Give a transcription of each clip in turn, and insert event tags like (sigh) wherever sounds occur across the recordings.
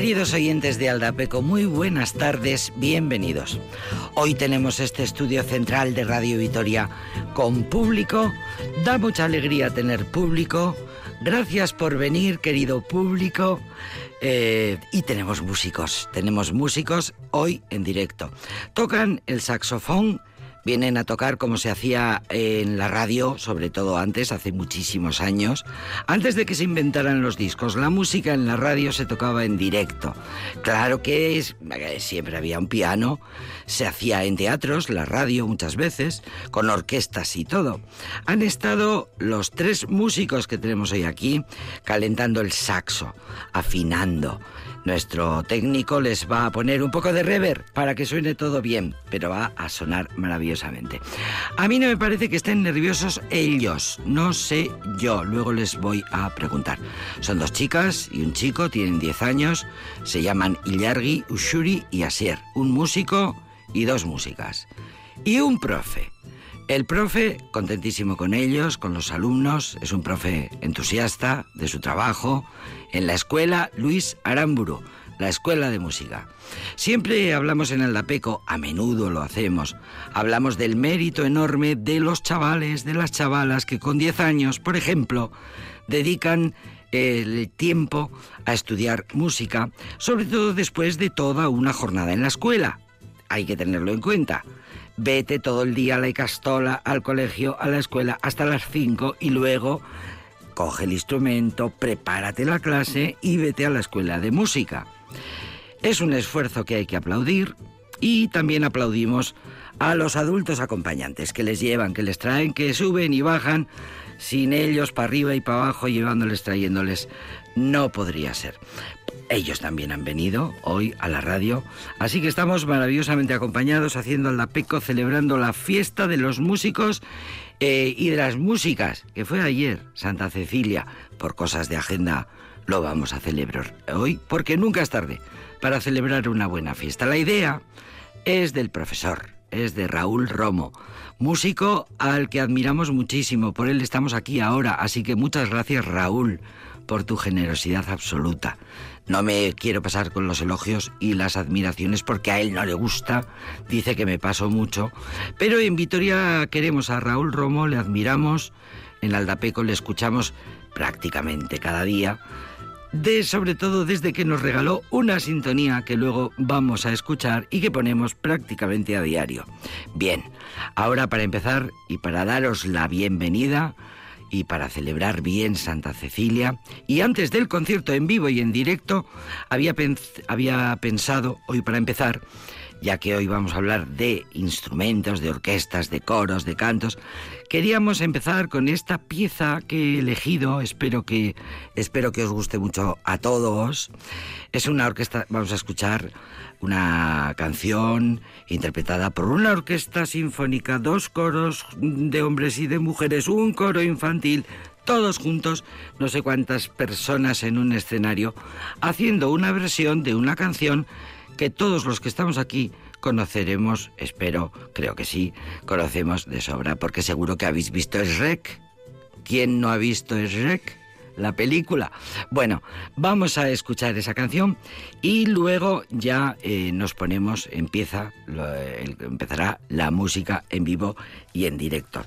Queridos oyentes de Aldapeco, muy buenas tardes, bienvenidos. Hoy tenemos este estudio central de Radio Vitoria con público. Da mucha alegría tener público. Gracias por venir, querido público. Eh, y tenemos músicos, tenemos músicos hoy en directo. Tocan el saxofón vienen a tocar como se hacía en la radio, sobre todo antes, hace muchísimos años. Antes de que se inventaran los discos, la música en la radio se tocaba en directo. Claro que es, siempre había un piano, se hacía en teatros, la radio muchas veces, con orquestas y todo. Han estado los tres músicos que tenemos hoy aquí calentando el saxo, afinando. Nuestro técnico les va a poner un poco de reverb para que suene todo bien, pero va a sonar maravillosamente. A mí no me parece que estén nerviosos ellos, no sé yo, luego les voy a preguntar. Son dos chicas y un chico, tienen 10 años, se llaman Ilyargi, Ushuri y Asier, un músico y dos músicas. Y un profe. El profe, contentísimo con ellos, con los alumnos, es un profe entusiasta de su trabajo, en la escuela Luis Aramburu, la escuela de música. Siempre hablamos en Aldapeco, a menudo lo hacemos, hablamos del mérito enorme de los chavales, de las chavalas que con 10 años, por ejemplo, dedican el tiempo a estudiar música, sobre todo después de toda una jornada en la escuela. Hay que tenerlo en cuenta vete todo el día a la Icastola, al colegio, a la escuela, hasta las 5 y luego coge el instrumento, prepárate la clase y vete a la escuela de música. Es un esfuerzo que hay que aplaudir y también aplaudimos a los adultos acompañantes que les llevan, que les traen, que suben y bajan sin ellos para arriba y para abajo llevándoles, trayéndoles. No podría ser. Ellos también han venido hoy a la radio, así que estamos maravillosamente acompañados haciendo el Lapeco, celebrando la fiesta de los músicos eh, y de las músicas, que fue ayer, Santa Cecilia, por cosas de agenda lo vamos a celebrar hoy, porque nunca es tarde para celebrar una buena fiesta. La idea es del profesor, es de Raúl Romo, músico al que admiramos muchísimo, por él estamos aquí ahora, así que muchas gracias Raúl por tu generosidad absoluta. No me quiero pasar con los elogios y las admiraciones porque a él no le gusta, dice que me paso mucho, pero en Vitoria queremos a Raúl Romo, le admiramos, en Aldapeco le escuchamos prácticamente cada día, de sobre todo desde que nos regaló una sintonía que luego vamos a escuchar y que ponemos prácticamente a diario. Bien, ahora para empezar y para daros la bienvenida, y para celebrar bien Santa Cecilia. Y antes del concierto en vivo y en directo, había, había pensado, hoy para empezar, ya que hoy vamos a hablar de instrumentos, de orquestas, de coros, de cantos, queríamos empezar con esta pieza que he elegido, espero que, espero que os guste mucho a todos. Es una orquesta, vamos a escuchar una canción interpretada por una orquesta sinfónica, dos coros de hombres y de mujeres, un coro infantil, todos juntos, no sé cuántas personas en un escenario, haciendo una versión de una canción que todos los que estamos aquí conoceremos, espero, creo que sí, conocemos de sobra, porque seguro que habéis visto Shrek. ¿Quién no ha visto Shrek? La película. Bueno, vamos a escuchar esa canción y luego ya eh, nos ponemos, empieza, empezará la música en vivo y en directo.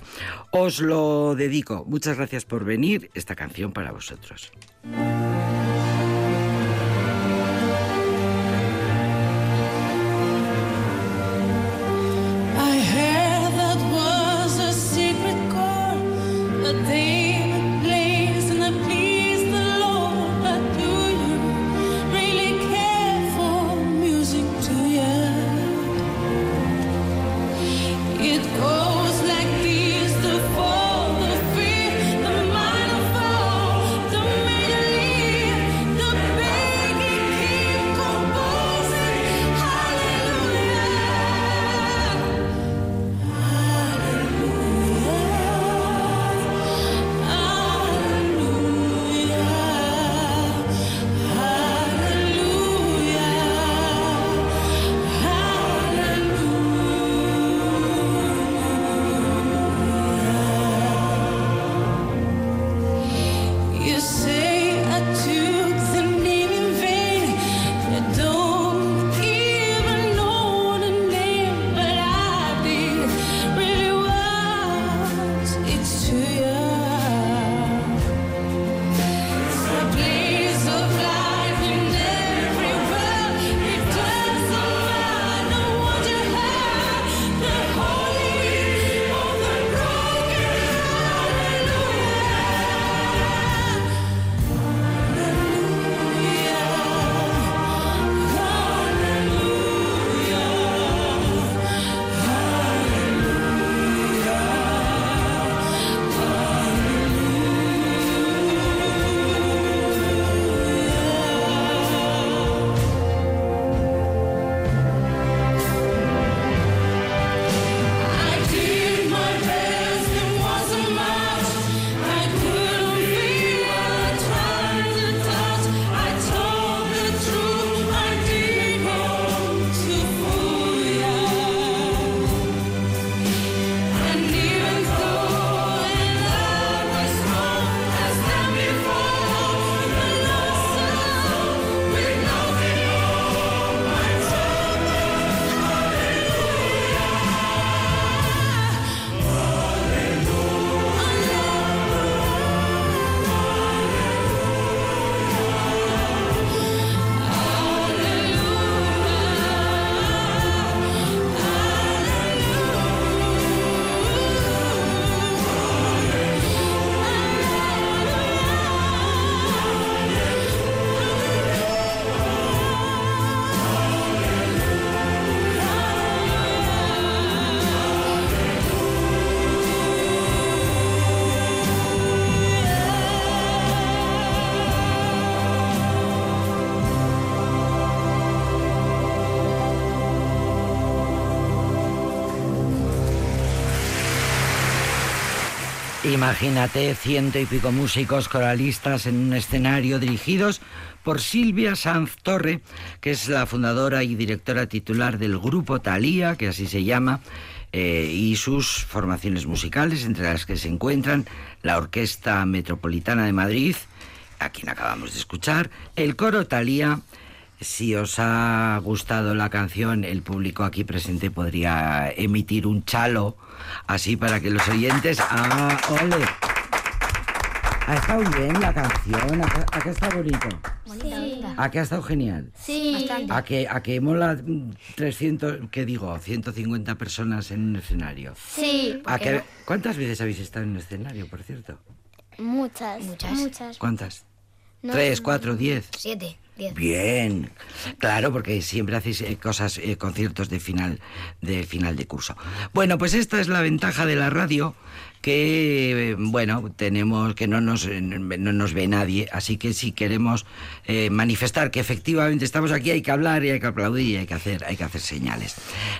Os lo dedico. Muchas gracias por venir. Esta canción para vosotros. Imagínate ciento y pico músicos coralistas en un escenario dirigidos por Silvia Sanz Torre, que es la fundadora y directora titular del grupo Talía, que así se llama, eh, y sus formaciones musicales, entre las que se encuentran la Orquesta Metropolitana de Madrid, a quien acabamos de escuchar, el coro Talía, si os ha gustado la canción, el público aquí presente podría emitir un chalo, así para que los oyentes... ¡Ah, ole! ¿Ha estado bien la canción? ¿A qué ha estado bonito? Sí. ¿A qué ha estado genial? Sí. ¿A que, a que mola 300, qué digo, 150 personas en un escenario? Sí. ¿A que, ¿Cuántas veces habéis estado en un escenario, por cierto? Muchas. Muchas. ¿Cuántas? No, ¿Tres, cuatro, diez? Siete, Bien, claro, porque siempre hacéis eh, cosas, eh, conciertos de final, de final de curso. Bueno, pues esta es la ventaja de la radio que eh, bueno tenemos que no nos no nos ve nadie. Así que si queremos manifestar que efectivamente estamos aquí hay que hablar y hay que aplaudir y hay que hacer hay que hacer señales.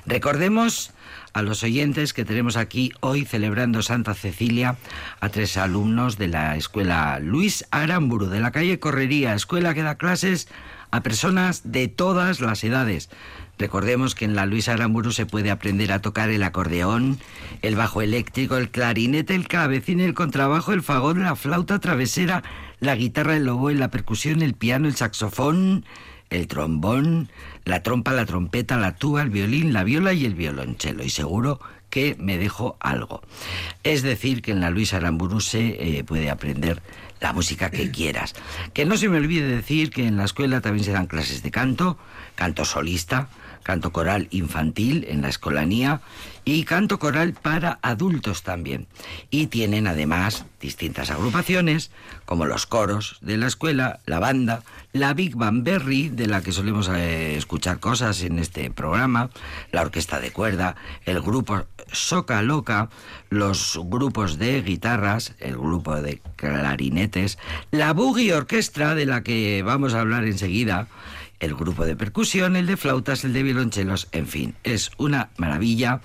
Recordemos a los oyentes que tenemos aquí hoy celebrando Santa Cecilia a tres alumnos de la escuela Luis Aramburu de la calle Correría, escuela que da clases a personas de todas las edades. Recordemos que en la Luis Aramburu se puede aprender a tocar el acordeón, el bajo eléctrico, el clarinete, el clavecín, el contrabajo, el fagot, la flauta travesera, la guitarra, el oboe, la percusión, el piano, el saxofón, el trombón, la trompa, la trompeta, la tuba, el violín, la viola y el violonchelo. Y seguro que me dejo algo. Es decir, que en la Luis Aramburu se eh, puede aprender la música que quieras. Que no se me olvide decir que en la escuela también se dan clases de canto, canto solista, canto coral infantil en la escolanía y canto coral para adultos también. Y tienen además distintas agrupaciones como los coros de la escuela, la banda, la Big Band Berry, de la que solemos eh, escuchar cosas en este programa, la orquesta de cuerda, el grupo Soca Loca, los grupos de guitarras, el grupo de clarinetes, la Boogie Orquestra, de la que vamos a hablar enseguida, el grupo de percusión, el de flautas, el de violonchelos, en fin, es una maravilla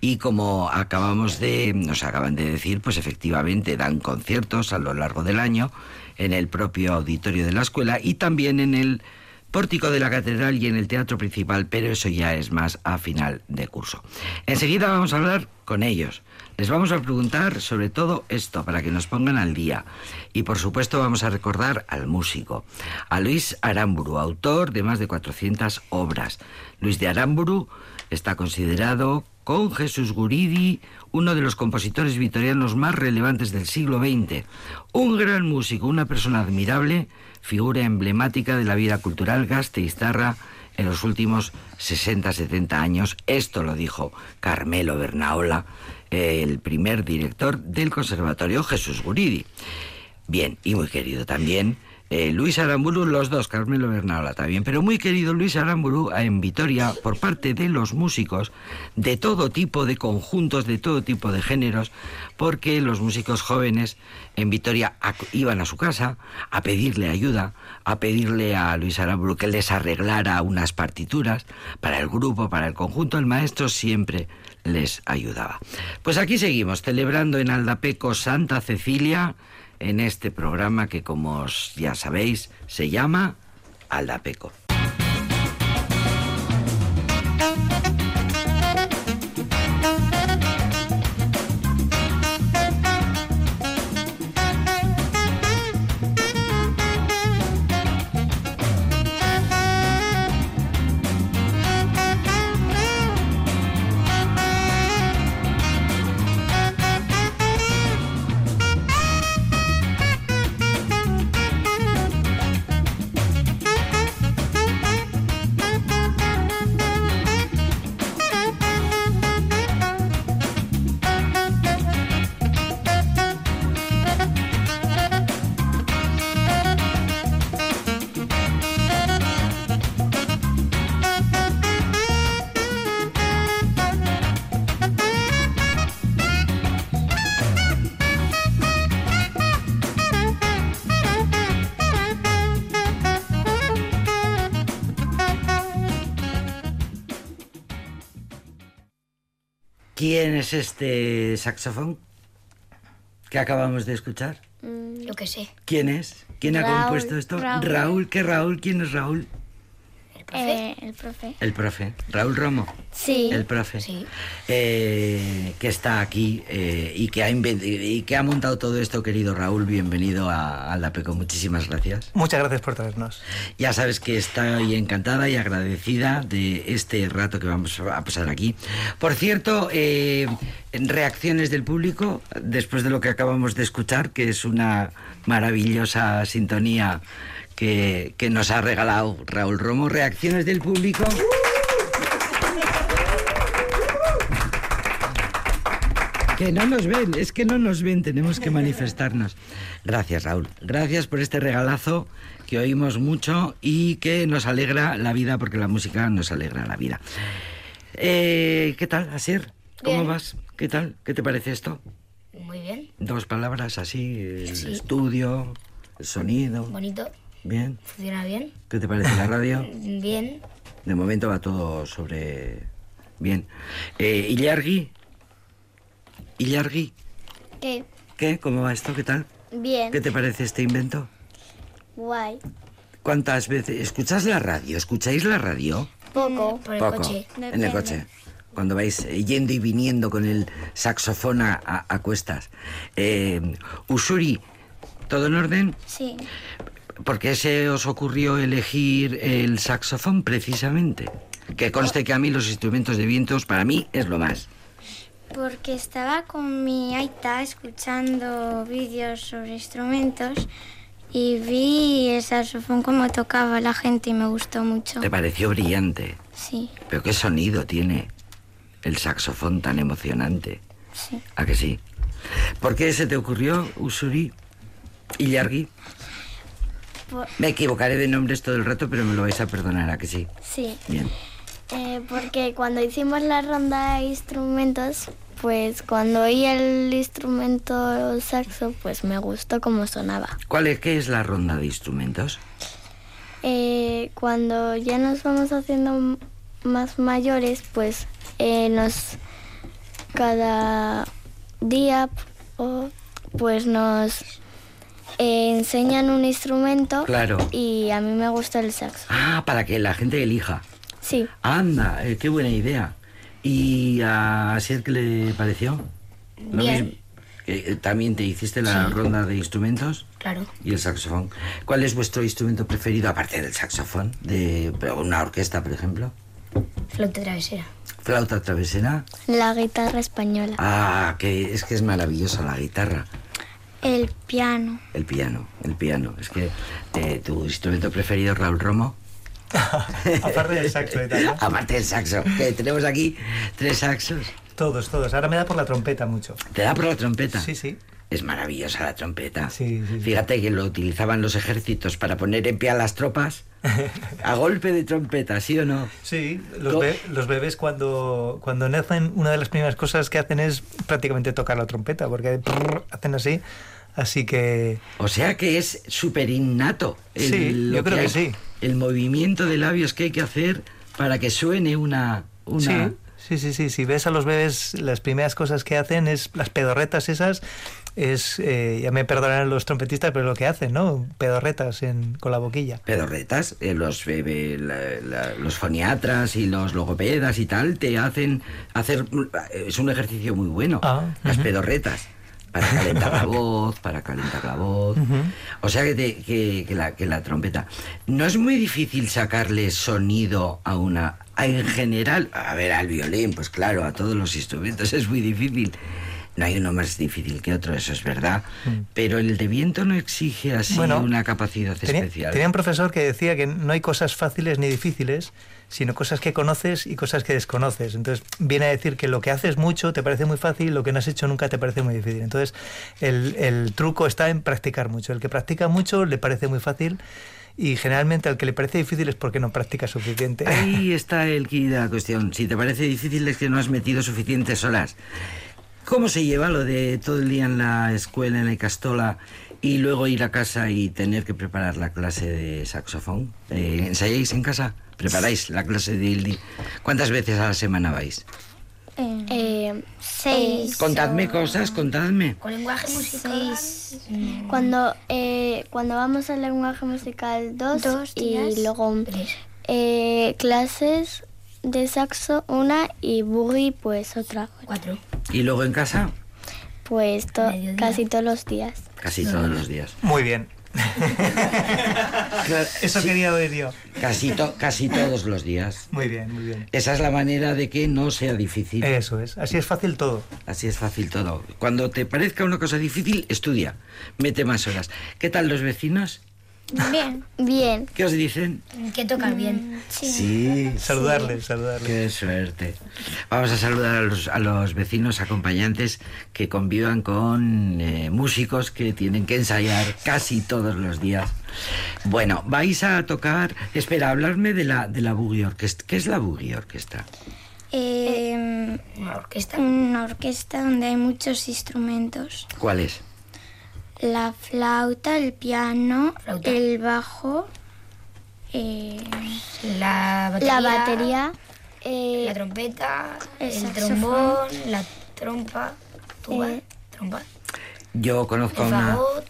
y como acabamos de, nos acaban de decir, pues efectivamente dan conciertos a lo largo del año en el propio auditorio de la escuela y también en el pórtico de la catedral y en el teatro principal, pero eso ya es más a final de curso. Enseguida vamos a hablar con ellos. Les vamos a preguntar sobre todo esto para que nos pongan al día. Y por supuesto vamos a recordar al músico, a Luis Aramburu, autor de más de 400 obras. Luis de Aramburu está considerado con Jesús Guridi, uno de los compositores vitorianos más relevantes del siglo XX. Un gran músico, una persona admirable, figura emblemática de la vida cultural gasteiztarra en los últimos 60-70 años. Esto lo dijo Carmelo Bernaola, el primer director del Conservatorio Jesús Guridi. Bien, y muy querido también eh, Luis Aramburu, los dos, Carmelo Bernaola también, pero muy querido Luis Aramburu en Vitoria por parte de los músicos de todo tipo de conjuntos, de todo tipo de géneros, porque los músicos jóvenes en Vitoria iban a su casa a pedirle ayuda, a pedirle a Luis Aramburu que les arreglara unas partituras para el grupo, para el conjunto, el maestro siempre les ayudaba. Pues aquí seguimos celebrando en Aldapeco Santa Cecilia, en este programa que, como ya sabéis, se llama Aldapeco. ¿Quién es este saxofón? ¿Qué acabamos de escuchar? Mm, Yo qué sé. ¿Quién es? ¿Quién ha Raúl, compuesto esto? Raúl. ¿qué Raúl? ¿Quién es Raúl? ¿El profe? eh, el profe. El profe. Raúl Romo. Sí. El profe. Sí. Eh, que está aquí eh, y, que ha y que ha montado todo esto, querido Raúl. Bienvenido a, a la PECO. Muchísimas gracias. Muchas gracias por traernos. Ya sabes que estoy encantada y agradecida de este rato que vamos a pasar aquí. Por cierto, eh, reacciones del público después de lo que acabamos de escuchar, que es una maravillosa sintonía que, que nos ha regalado Raúl Romo. Reacciones del público. Que no nos ven, es que no nos ven, tenemos que manifestarnos. Gracias, Raúl. Gracias por este regalazo que oímos mucho y que nos alegra la vida, porque la música nos alegra la vida. Eh, ¿Qué tal, Asier? ¿Cómo Bien. vas? ¿Qué tal? ¿Qué te parece esto? Muy bien. Dos palabras así, el Sí. estudio, el sonido. Bonito. Bien. Funciona bien. ¿Qué te parece la radio? (laughs) Bien. De momento va todo sobre... Bien. Eh, Illargui. Illargui. ¿Qué? ¿Qué? ¿Cómo va esto? ¿Qué tal? Bien. ¿Qué te parece este invento? Guay. ¿Cuántas veces? ¿Escuchas la radio? ¿Escucháis la radio? Poco. Por el Poco. coche. En el coche. Cuando vais eh, yendo y viniendo con el saxofón a, a- a cuestas. Eh, Usuri, ¿todo en orden? Sí. ¿Por qué se os ocurrió elegir el saxofón precisamente? Que conste que a mí los instrumentos de vientos para mí es lo más. Porque estaba con mi aita escuchando vídeos sobre instrumentos y vi el saxofón como tocaba la gente y me gustó mucho. Te pareció brillante. Sí, Pero qué sonido tiene el saxofón tan emocionante. sí. ¿A que sí? ¿Por qué se te ocurrió, Usuri y Yargi? Por- Me equivocaré de nombres todo el rato, pero me lo vais a perdonar, ¿a que sí? sí. Bien. Eh, porque cuando hicimos la ronda de instrumentos, pues cuando oí el instrumento saxo, pues me gustó cómo sonaba. ¿Cuál es, ¿Qué es la ronda de instrumentos? Eh, cuando ya nos vamos haciendo más mayores, pues eh, nos cada día o, pues nos eh, enseñan un instrumento Claro. y a mí me gusta el saxo. Ah, para que la gente elija. Sí, Anda, eh, qué buena idea. ¿Y a Asier qué le pareció? Lo Bien. mismo. Eh, ¿También te hiciste la Sí. ronda de instrumentos? Claro. Y el saxofón. ¿Cuál es vuestro instrumento preferido, aparte del saxofón? De una orquesta, por ejemplo. Flauta travesera. Flauta travesera. la guitarra española. Ah, que es que es maravillosa la guitarra. El piano. El piano, el piano. Es que eh, tu instrumento preferido Raúl Romo. (laughs) Aparte del saxo y tal. ¿no? (laughs) Aparte del saxo. Que tenemos aquí tres saxos. Todos, todos. Ahora me da por la trompeta mucho. ¿Te da por la trompeta? Sí, sí. Es maravillosa la trompeta. Sí, sí, sí. Fíjate que lo utilizaban los ejércitos para poner en pie a las tropas (laughs) a golpe de trompeta, ¿sí o no? Sí, los, be- los bebés cuando, cuando nacen, una de las primeras cosas que hacen es prácticamente tocar la trompeta, porque prrr, hacen así. Así que O sea que es súper innato. el- Sí, creo que hay- sí. El movimiento de labios que hay que hacer para que suene una... una... sí, sí, sí, sí. Si ves a los bebés, las primeras cosas que hacen es las pedorretas esas. Es, eh, ya me perdonarán los trompetistas, pero lo que hacen, ¿no? Pedorretas en, con la boquilla. pedorretas, eh, los, bebé- la- la- los foniatras y los logopedas y tal, te hacen hacer... Es un ejercicio muy bueno, Ah, las pedorretas. Para (laughs) calentar la voz, para calentar la voz. O sea que, te- que- que la, que la trompeta. No es muy difícil sacarle sonido a una... a- En general, a ver, al violín, pues claro, a todos los instrumentos es muy difícil. No hay uno más difícil que otro, eso es verdad. Pero el de viento no exige así Mm. Bueno, una capacidad Tenía, especial. tenía un profesor que decía que no hay cosas fáciles ni difíciles, sino cosas que conoces y cosas que desconoces. Entonces, viene a decir que lo que haces mucho te parece muy fácil, lo que no has hecho nunca te parece muy difícil. Entonces, el, el truco está en practicar mucho. El que practica mucho le parece muy fácil y generalmente al que le parece difícil es porque no practica suficiente. Ahí (laughs) está el quid de la cuestión. Si te parece difícil es que no has metido suficientes horas. ¿Cómo se lleva lo de todo el día en la escuela, en la Icastola, y luego ir a casa y tener que preparar la clase de saxofón? Eh, ¿Ensayáis en casa? ¿Preparáis la clase de Ildi? ¿Cuántas veces a la semana vais? Eh, Eh, seis. Contadme cosas, contadme. Con lenguaje musical. Seis. cuando, eh, cuando vamos al lenguaje musical dos, Dos días. y luego Tres. eh, clases de saxo una y boogie pues otra. Cuatro. Y luego en casa, Pues to- Mediodía. casi todos los días. casi todos los días. Muy bien. (laughs) Claro, Eso sí, quería oír yo. casi, to- casi todos los días. Muy bien, muy bien. Esa es la manera de que no sea difícil. Eso es. Así es fácil todo. Así es fácil todo. Cuando te parezca una cosa difícil, estudia. Mete más horas. ¿Qué tal los vecinos? Bien. (laughs) Bien. ¿Qué os dicen? Que tocan bien. Sí. Saludarles, saludarles. Qué suerte. Vamos a saludar a los, a los vecinos acompañantes que convivan con eh, músicos que tienen que ensayar casi todos los días. Bueno, vais a tocar. Espera, hablarme de la, de la Boogie Orchestra. ¿Qué es la Boogie Orchestra? Eh, Una orquesta. una orquesta donde hay muchos instrumentos. ¿Cuál es? La flauta, el piano, Flauta. el bajo. eh, La batería. La batería. eh, La trompeta. El trombón. La trompa. Tuba. Eh. Trompa. Yo conozco a El una. fagot.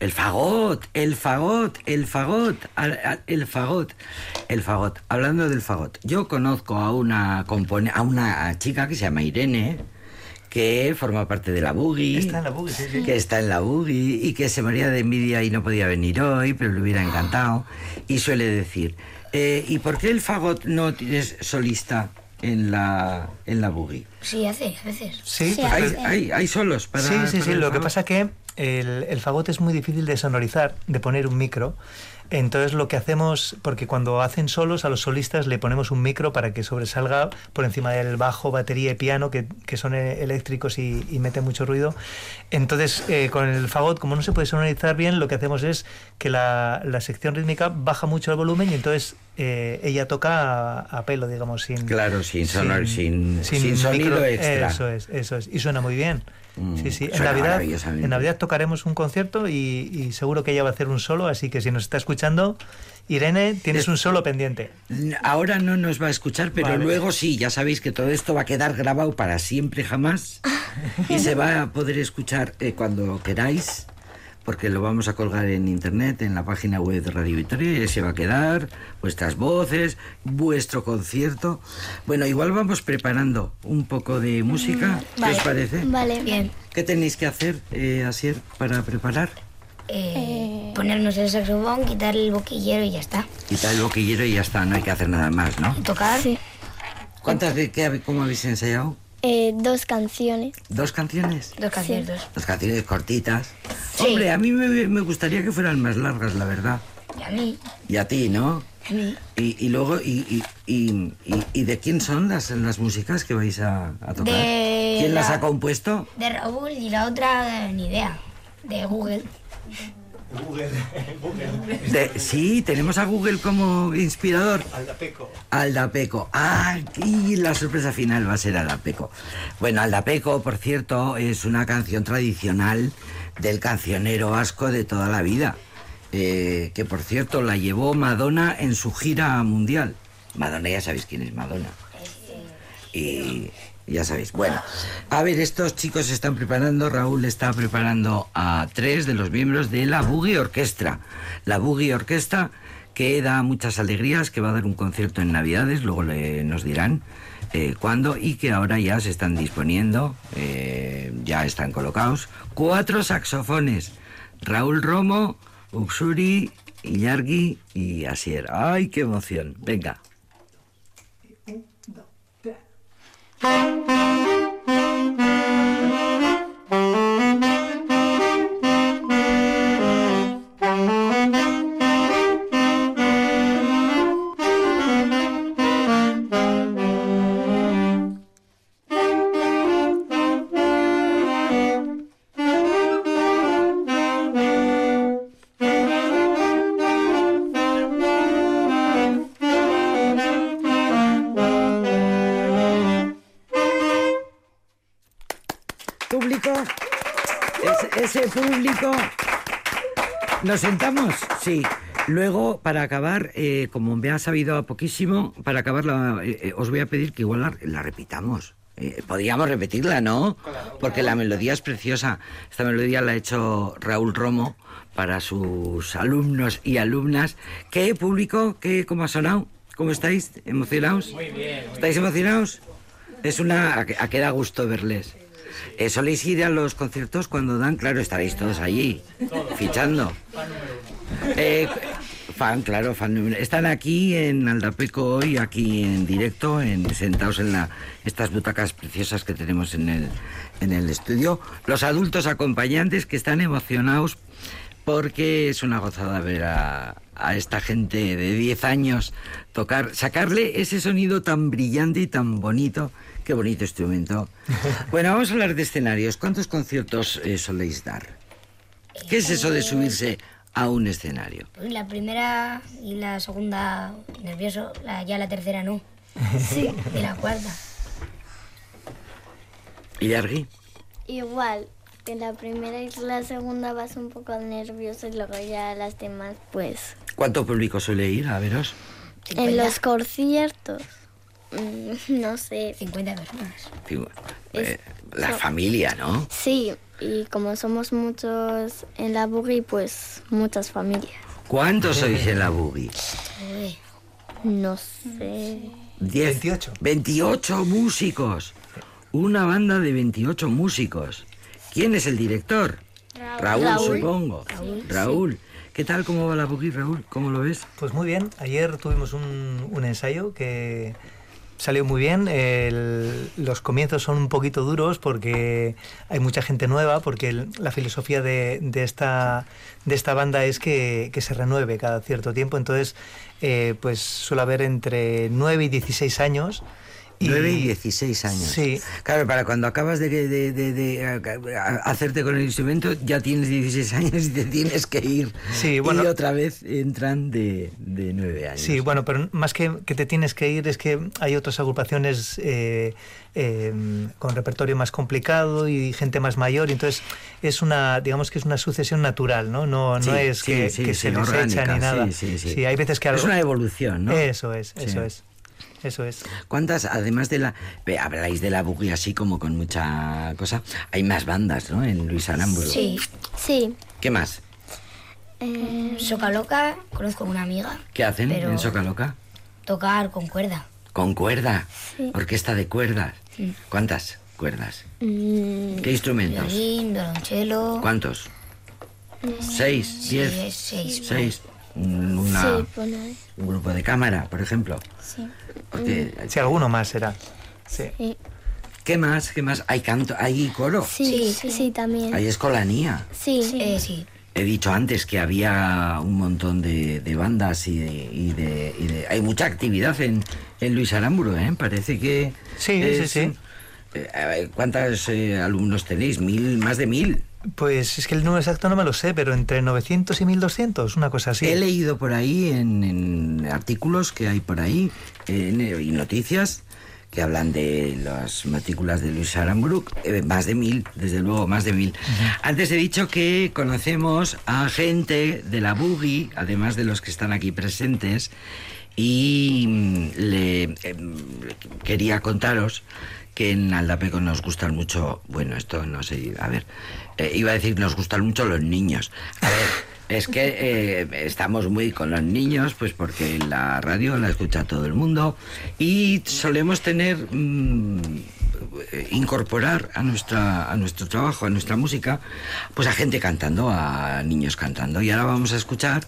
El fagot, el fagot, el fagot, el fagot, el fagot. Hablando del fagot, yo conozco a una compone a una chica que se llama Irene, que forma parte de la Boogie. Está en la boogie, sí, sí. Que está en la Boogie y que se moría de envidia y no podía venir hoy, pero le hubiera encantado. Y suele decir, eh, ¿y por qué el fagot no tienes solista en la, en la Boogie? Sí, hace, a veces. Sí, Sí, pues, ¿Hay, hace. hay, hay solos para sí, sí, para sí. Lo que pasa que el, el fagot es muy difícil de sonorizar, de poner un micro. Entonces lo que hacemos, porque cuando hacen solos a los solistas le ponemos un micro para que sobresalga por encima del bajo, batería y piano, que, que son eh, eléctricos y, y meten mucho ruido. Entonces eh, con el fagot, como no se puede sonorizar bien, lo que hacemos es que la, la sección rítmica baja mucho el volumen y entonces eh, ella toca a, a pelo, digamos, sin... Claro, sin sonor- sin- sin sonido extra. Eso es, eso es. Y suena muy bien. Mm, sí, sí. En Navidad, en Navidad tocaremos un concierto y, y seguro que ella va a hacer un solo, así que si nos está escuchando, Irene, tienes Es- un solo pendiente. Ahora no nos va a escuchar, pero Vale. luego sí, ya sabéis que todo esto va a quedar grabado para siempre jamás y se va a poder escuchar eh, cuando queráis, porque lo vamos a colgar en internet, en la página web de Radio Victoria, y ahí se va a quedar vuestras voces, vuestro concierto. Bueno, igual vamos preparando un poco de música, ¿qué os parece? Vale. Bien. ¿Qué tenéis que hacer, eh, Asier, para preparar? Eh, ponernos el saxofón, quitar el boquillero y ya está. Quitar el boquillero y ya está, no hay que hacer nada más, ¿no? Tocar. Sí. ¿Cuántas de qué, habe- cómo habéis ensayado? Eh, dos canciones. ¿Dos canciones? Dos conciertos. Dos canciones cortitas. Sí. Hombre, a mí me, me gustaría que fueran más largas, la verdad. Y a mí. Y a ti, ¿no? A mí. Y, y luego, y, y, y, de quién son las, las músicas que vais a, a tocar? De ¿Quién las la- ha compuesto? De Raúl y la otra, ni idea. De Google. (laughs) De- sí, tenemos a Google como inspirador. Aldapeco. Aldapeco. Ah, y la sorpresa final va a ser Aldapeco. Bueno, Aldapeco, por cierto, es una canción tradicional del cancionero vasco de toda la vida. eh, que por cierto la llevó Madonna en su gira mundial. Madonna, ya sabéis quién es Madonna. Y ya sabéis. Bueno, a ver, estos chicos están preparando. Raúl está preparando a tres de los miembros de la Boogie Orquestra. La Boogie Orquestra que da muchas alegrías, que va a dar un concierto en Navidades, luego le- nos dirán eh, cuándo, y que ahora ya se están disponiendo, eh, ya están colocados. Cuatro saxofones. Raúl Romo, Uxuri, Iñargui y Asier. ¡Ay, qué emoción! Venga. Thank you. Público, ese, ese público. ¿Nos sentamos? Sí. Luego, para acabar, eh, como me ha sabido a poquísimo, para acabar la- eh, eh, os voy a pedir que igual la, la repitamos. Eh, podríamos repetirla, ¿no? Porque la melodía es preciosa. Esta melodía la ha hecho Raúl Romo para sus alumnos y alumnas. ¿Qué público? ¿Qué, ¿Cómo ha sonado? ¿Cómo estáis? ¿Emocionados? Muy bien. ¿Estáis emocionados? Es una... a que da gusto verles. Eh, ¿Soléis ir a los conciertos cuando dan? Claro, estaréis todos allí, fichando. Eh, fan, claro, fan. número- Están aquí en Aldapeco hoy, aquí en directo, en, sentados en la, estas butacas preciosas que tenemos en el, en el estudio. Los adultos acompañantes que están emocionados porque es una gozada ver a, a esta gente de 10 años tocar, sacarle ese sonido tan brillante y tan bonito. Qué bonito instrumento. Bueno, vamos a hablar de escenarios. ¿Cuántos conciertos eh, soléis dar? ¿Qué es eso de subirse a un escenario? Pues la primera y la segunda nervioso, la, ya la tercera no. (laughs) Sí. Y la cuarta. ¿Y Yargui? Igual, en la primera y la segunda vas un poco nervioso y luego ya las demás, pues. ¿Cuánto público suele ir a veros? En los conciertos, (laughs) no sé. 50 personas. Es- eh, la so- familia, ¿no? Sí, y como somos muchos en la buggy, pues muchas familias. ¿Cuántos sois en la? Uy, No sé. Diez. 28. 28 músicos. Una banda de 28 músicos. ¿Quién es el director? Raúl, Raúl. supongo. Raúl. ¿Qué tal? ¿Cómo va la boogie, Raúl? ¿Cómo lo ves? Pues muy bien, ayer tuvimos un, un ensayo que salió muy bien. El- los comienzos son un poquito duros porque hay mucha gente nueva, porque la filosofía de, esta, de esta banda es que, que se renueve cada cierto tiempo. Entonces, eh, pues suele haber entre 9 y 16 años. 9 y 16 años. Sí. Claro, para cuando acabas de, de- de- de, hacerte con el instrumento, ya tienes 16 (laughs) años y te tienes que ir. Sí, bueno. Y otra vez entran de, de 9 años. Sí, bueno, pero más que, que te tienes que ir es que hay otras agrupaciones eh, eh, con repertorio más complicado y gente más mayor, entonces es una, digamos que es una sucesión natural, ¿no? No, no Sí, es que, sí, que sí, se les orgánica, echa ni nada. sí, sí, sí. hay veces que Es una evolución, ¿no? Eso es, eso es, eso es. ¿Cuántas, además de la... Habláis de la boogie así como con mucha cosa. Hay más bandas, ¿no? En Luis Aramburu. Sí. Sí. ¿Qué más? eh, Soca Loca, conozco a una amiga. ¿Qué hacen en Soca Loca? Tocar con cuerda. Con cuerda. Sí. Orquesta de cuerdas. ¿Cuántas cuerdas? mm, ¿Qué instrumentos? Violín, violonchelo. ¿Cuántos? ¿Seis? Sí, ¿Diez? es seis. ¿Seis? Un- Una, sí, pone ahí. un grupo de cámara, por ejemplo. Sí. Porque, Si alguno más será. Sí. Sí. ¿Qué más? ¿Qué más? ¿Hay canto? ¿Hay coro? Sí, Sí, sí, también. ¿Hay escolanía? Sí, Eh, sí. He dicho antes que había un montón de, de bandas y de, y de- y de- Hay mucha actividad en, en Luis Aramburu, ¿eh? Parece que... Sí, sí, sí. Eh, ¿Cuántos eh, alumnos tenéis? ¿Mil? ¿Más de mil? Pues es que el número exacto no me lo sé, pero entre 900 y 1200, una cosa así. He leído por ahí en, en artículos que hay por ahí en- y noticias que hablan de las matrículas de Luis Aramburu, eh, más de mil, desde luego, más de mil. Antes he dicho que conocemos a gente de la Boogie, además de los que están aquí presentes, y mm, le em, quería contaros que en Aldapeco nos gustan mucho, bueno, esto no sé, a ver, eh, iba a decir nos gustan mucho los niños. A ver, es que eh, estamos muy con los niños, pues porque la radio la escucha todo el mundo y solemos tener mm, incorporar a nuestra a nuestro trabajo, a nuestra música, pues a gente cantando, a niños cantando. Y ahora vamos a escuchar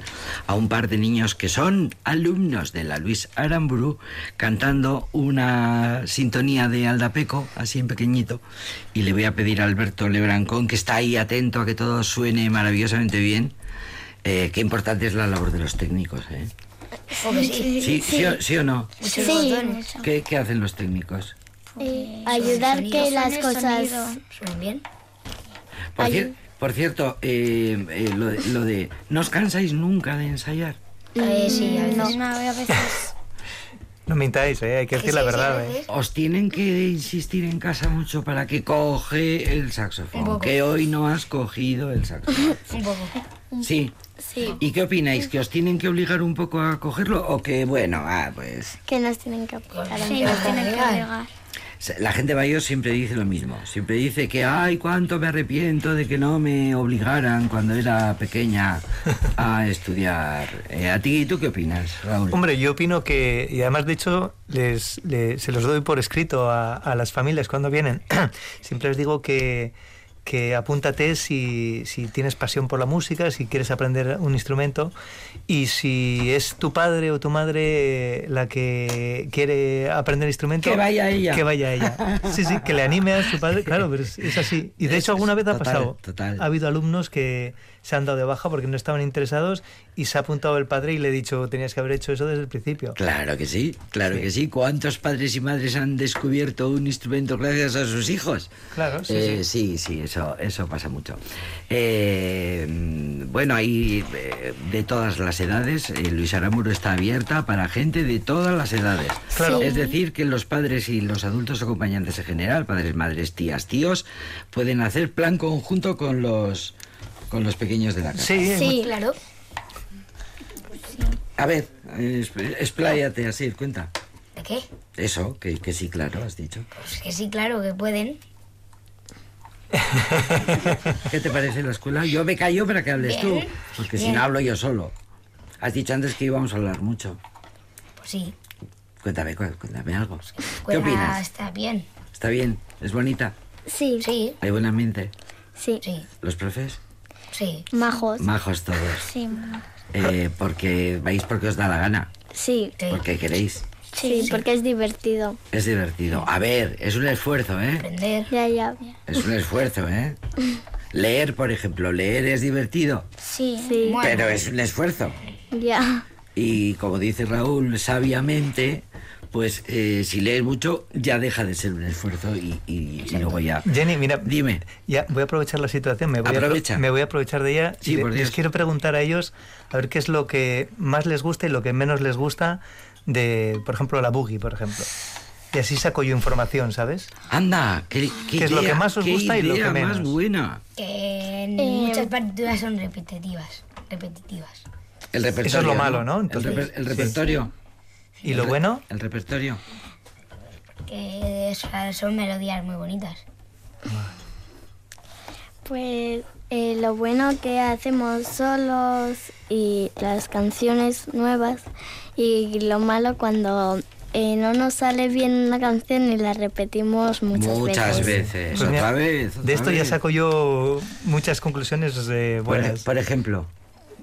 a un par de niños que son alumnos de la Luis Aramburu cantando una sintonía de Aldapeco, así en pequeñito. Y le voy a pedir a Alberto Lebrancón, que está ahí atento a que todo suene maravillosamente bien. Eh, qué importante es la labor de los técnicos, ¿eh? O que sí. ¿Sí, sí, o, sí o no? Sí. ¿Qué, qué hacen los técnicos? Eh, ayudar que sonido. las Sonido, cosas... ¿Suenan bien? Por, cier- por cierto, eh, eh, lo, de, lo de... ¿No os cansáis nunca de ensayar? Eh, sí, a veces. No, a veces. (laughs) No mintáis, ¿eh? hay que decir Sí, la sí, verdad. ¿eh? veces. Os tienen que insistir en casa mucho para que coge el saxofón, que hoy no has cogido el saxofón. (laughs) Un poco. Sí. Sí. ¿Y qué opináis? ¿Que os tienen que obligar un poco a cogerlo o que, bueno, ah, pues... Que nos tienen que apoyar. Sí, nos tienen que obligar. La gente mayor siempre dice lo mismo. Siempre dice que, ay, cuánto me arrepiento de que no me obligaran cuando era pequeña a (laughs) estudiar. Eh, ¿A ti tú qué opinas, Raúl? Hombre, yo opino que, y además de hecho les, le- se los doy por escrito a, a las familias cuando vienen, (clears throat) siempre les digo que, que apúntate si, si tienes pasión por la música, si quieres aprender un instrumento y si es tu padre o tu madre la que quiere aprender instrumento, Que vaya ella. Que vaya ella. Sí, sí, que le anime a su padre, claro, pero es, es así. Y de hecho alguna vez ha total, pasado. total. Ha habido alumnos que se han dado de baja porque no estaban interesados y se ha apuntado el padre y le he dicho, tenías que haber hecho eso desde el principio. Claro que sí, claro que sí. ¿Cuántos padres y madres han descubierto un instrumento gracias a sus hijos? Claro, sí, Eh, sí. sí, sí, eso, eso pasa mucho. Eh, bueno, hay eh, de todas las edades. eh, Luis Aramuro está abierta para gente de todas las edades. Claro. Es decir, que los padres y los adultos acompañantes en general, padres, madres, tías, tíos, pueden hacer plan conjunto con los con los pequeños de la casa. Sí, Sí, claro. A ver, es- expláyate así, cuenta. ¿De qué? Eso, que, que sí, claro, has dicho. Pues que sí, claro, que pueden. (laughs) ¿Qué te parece la escuela? Yo me callo para que hables tú, Bien, porque si bien. no hablo yo solo. Has dicho antes que íbamos a hablar mucho. Pues sí. Cuéntame, cu- cuéntame algo. ¿Qué opinas? está bien. ¿Está bien? ¿Es bonita? Sí, Sí, ¿Hay buen ambiente? sí. sí, ¿Los profes? Sí. Majos. Majos todos. Sí. Eh, porque vais porque os da la gana, Sí. Sí. porque queréis. Sí, porque es divertido. Es divertido. A ver, es un esfuerzo, ¿eh? Aprender. Ya, ya. Es un esfuerzo, ¿eh? (laughs) Leer, por ejemplo, leer es divertido, Sí. Sí. Bueno. pero es un esfuerzo. Ya. Y como dice Raúl sabiamente, pues eh, si lees mucho ya deja de ser un esfuerzo y, y- y luego ya... Jenny, mira, Dime. ya voy a aprovechar la situación, me voy, Aprovecha. A, me voy a aprovechar de ella Sí, por les Dios. quiero preguntar a ellos a ver qué es lo que más les gusta y lo que menos les gusta de, por ejemplo, la boogie, por ejemplo. Y así saco yo información, ¿sabes? Anda, qué, qué ¿Qué es lo que más os gusta y lo que idea más menos? buena. Que en Eh, muchas partituras son repetitivas. Repetitivas. El repertorio. Eso es lo malo, ¿no? El, Entonces, reper- el sí. repertorio. ¿Y El lo bueno? El repertorio. Que o sea, son melodías muy bonitas. Pues eh, lo bueno que hacemos solos y las canciones nuevas y lo malo cuando eh, no nos sale bien una canción y la repetimos muchas, Muchas veces. veces. Pues mira, otra vez. de esto ya saco yo muchas conclusiones eh, Por, buenas. por ejemplo.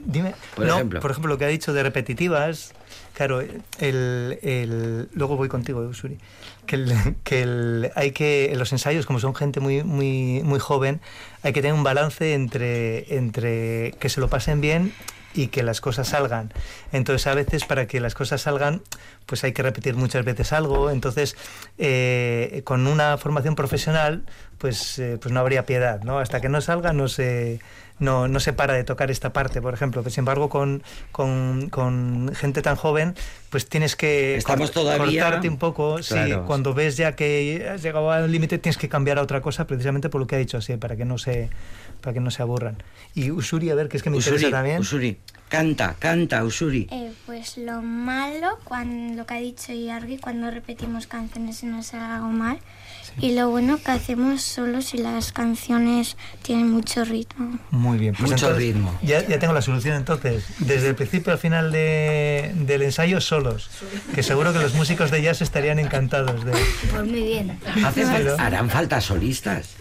Dime. Por no, ejemplo. por ejemplo, lo que ha dicho de repetitivas, claro, el, el- luego voy contigo, Usuri, que, que hay que, en los ensayos, como son gente muy, muy, muy joven, hay que tener un balance entre, entre que se lo pasen bien y que las cosas salgan. Entonces, a veces para que las cosas salgan, pues hay que repetir muchas veces algo. Entonces, eh, con una formación profesional, pues, eh, pues no habría piedad, ¿no? Hasta que no salga, no se, no, no se para de tocar esta parte, por ejemplo. Pero, sin embargo, con, con, con gente tan joven, pues tienes que Estamos cor- todavía- cortarte un poco. Sí, Claro. cuando ves ya que has llegado al límite, tienes que cambiar a otra cosa, precisamente por lo que ha dicho así, para que no se, para que no se aburran. Y Usuri, a ver, que es que me Usuri, interesa también. Usuri. Canta, canta, Usuri. Eh, pues lo malo, cuando, lo que ha dicho Yargi, cuando repetimos canciones y nos sale algo mal. Y lo bueno que hacemos solo si las canciones tienen mucho ritmo. Muy bien. Pues Mucho entonces, ritmo. Ya, ya tengo la solución entonces. Desde el principio al final de- del ensayo solos. Que seguro que los músicos de jazz estarían encantados de... Pues muy bien. ¿no? harán falta solistas.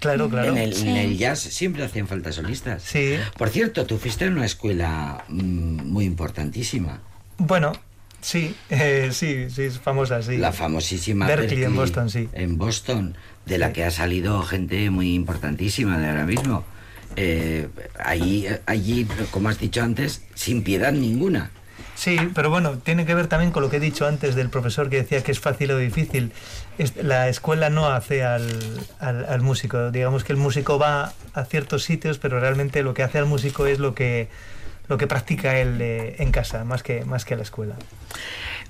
Claro, claro. En, el, en el jazz siempre hacían falta solistas. Sí. Por cierto, tú fuiste en una escuela mm, muy importantísima. Bueno, sí, eh, sí, sí, es famosa, sí. La famosísima Berkeley, en Boston, sí. En Boston, de la Sí. que ha salido gente muy importantísima de ahora mismo. Eh, allí, allí, como has dicho antes, sin piedad ninguna. Sí, pero bueno, tiene que ver también con lo que he dicho antes del profesor que decía que es fácil o difícil. La escuela no hace al, al- al músico. Digamos que el músico va a ciertos sitios, pero realmente lo que hace al músico es lo que, lo que practica él eh, en casa, más que, más que a la escuela.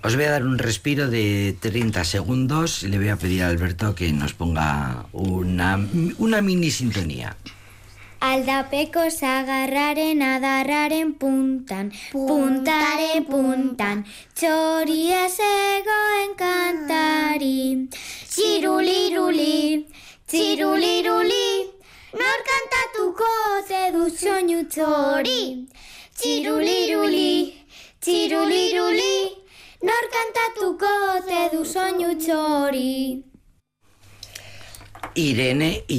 Os voy a dar un respiro de 30 segundos y le voy a pedir a Alberto que nos ponga una, una mini sintonía. Aldapekos agarraren adarraren puntan, puntaren puntan, txoria zegoen kantari. Txiruliruli, txiruliruli, nor kantatuko ze du soinu txori. Txiruliruli, txiruliruli, nor kantatuko ze du soinu txori. Irene y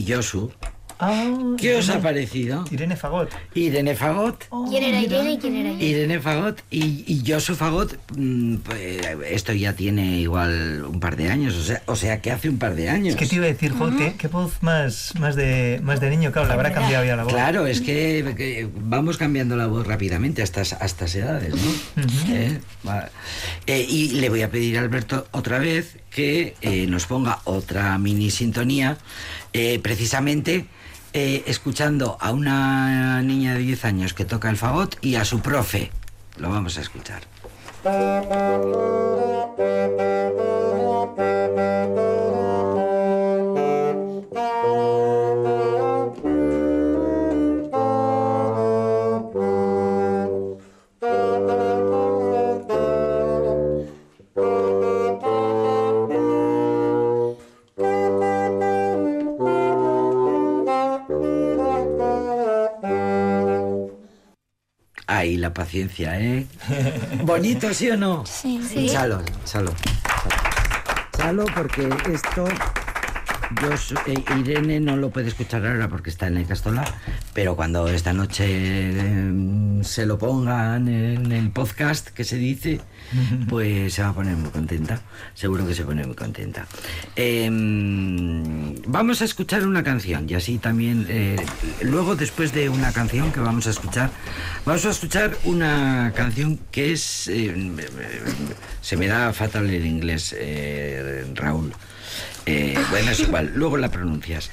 Ah, ¿Qué os Irene- ha parecido? Irene Fagot. Irene Fagot. ¿Quién era Irene y quién era yo? Irene Fagot y, y Josu Fagot, mm, pues, esto ya tiene igual un par de años, o sea, o sea que hace un par de años. Es que te iba a decir, jo, qué, qué voz más, más, de, más de niño, claro, le habrá cambiado ya la voz. Claro, es que, que vamos cambiando la voz rápidamente a estas, a estas edades, ¿no? ¿Eh? Eh, y le voy a pedir a Alberto otra vez que eh, nos ponga otra mini sintonía, eh, precisamente eh, escuchando a una niña de 10 años que toca el fagot y a su profe. Lo vamos a escuchar. Ahí la paciencia, ¿eh? ¿Bonito, sí o no? Sí. Chalo, chalo. Chalo, porque esto. Yo, eh, Irene no lo puede escuchar ahora porque está en el Castola, pero cuando esta noche eh, se lo pongan en el podcast que se dice, (laughs) pues se va a poner muy contenta. Seguro que se pone muy contenta. Em, vamos a escuchar una canción y así también. eh, luego, después de una canción que vamos a escuchar, vamos a escuchar una canción que es. eh, se me da fatal el inglés, eh, Raúl. Eh, bueno, es igual, luego la pronuncias.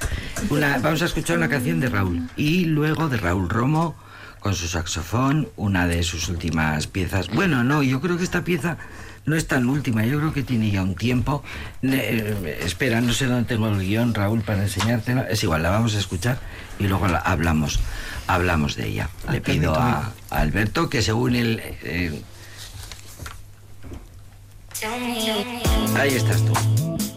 Una- vamos a escuchar una canción de Raúl y luego de Raúl Romo con su saxofón, una de sus últimas piezas. Bueno, no, yo creo que esta pieza no es tan última, yo creo que tiene ya un tiempo. Eh, espera, no sé dónde tengo el guion, Raúl, para enseñártela. Es igual, la vamos a escuchar y luego la hablamos, hablamos de ella. Le pido a Alberto que según él... eh, ahí estás tú.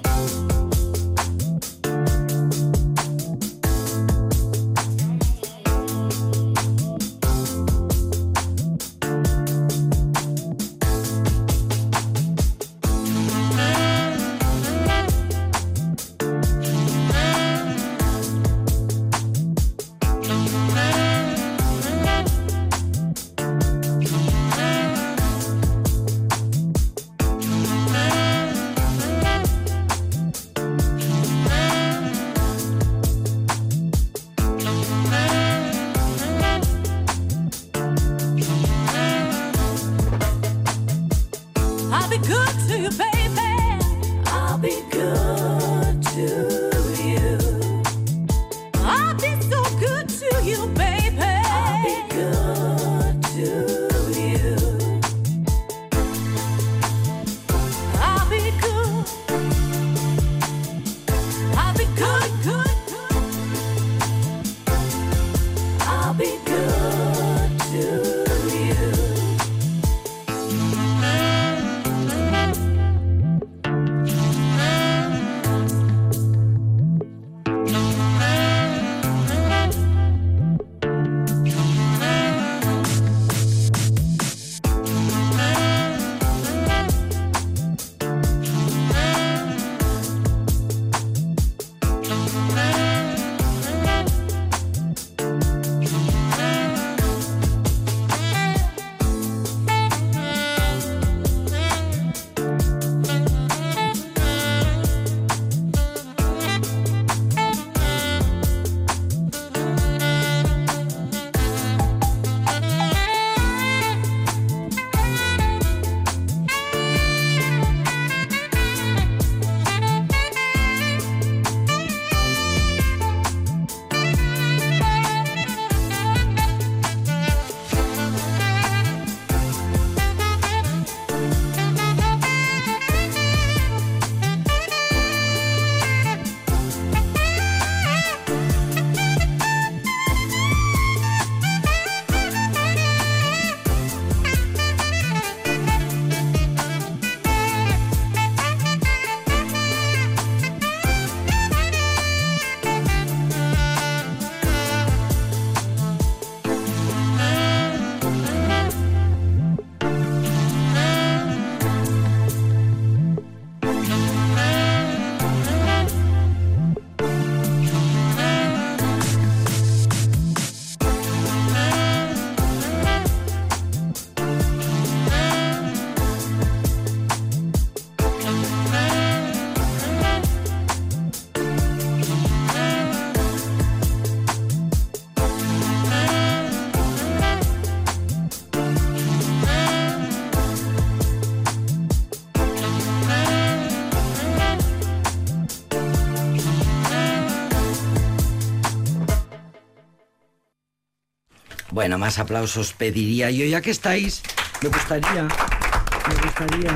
Bueno, más aplausos pediría yo, ya que estáis. Me gustaría, me gustaría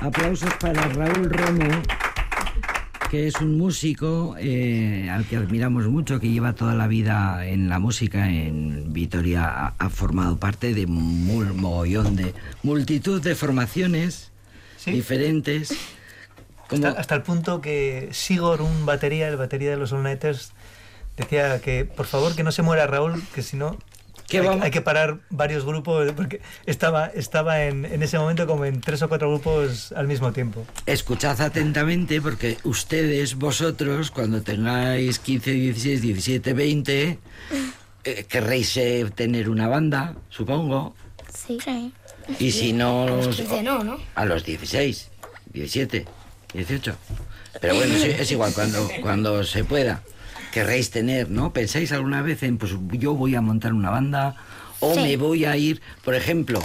aplausos para Raúl Romo, que es un músico eh, al que admiramos mucho, que lleva toda la vida en la música en Vitoria, ha, ha formado parte de un mogollón de multitud de formaciones Sí. diferentes. Como- Hasta, hasta el punto que Sigor, un batería, el batería de los All Nighters, decía que por favor que no se muera Raúl, que si no ¿Qué hay, vamos? hay que parar varios grupos, porque estaba, estaba en, en ese momento como en tres o cuatro grupos al mismo tiempo. Escuchad atentamente porque ustedes, vosotros, cuando tengáis 15, 16, 17, 20, eh, querréis eh, tener una banda, supongo. Sí. Sí. Y si no... Los 15 no, ¿no? A los 16, 17, 18. Pero bueno, es, es igual, cuando, cuando se pueda. Querréis tener, ¿no? ¿Pensáis alguna vez en, pues yo voy a montar una banda o Sí. me voy a ir, por ejemplo,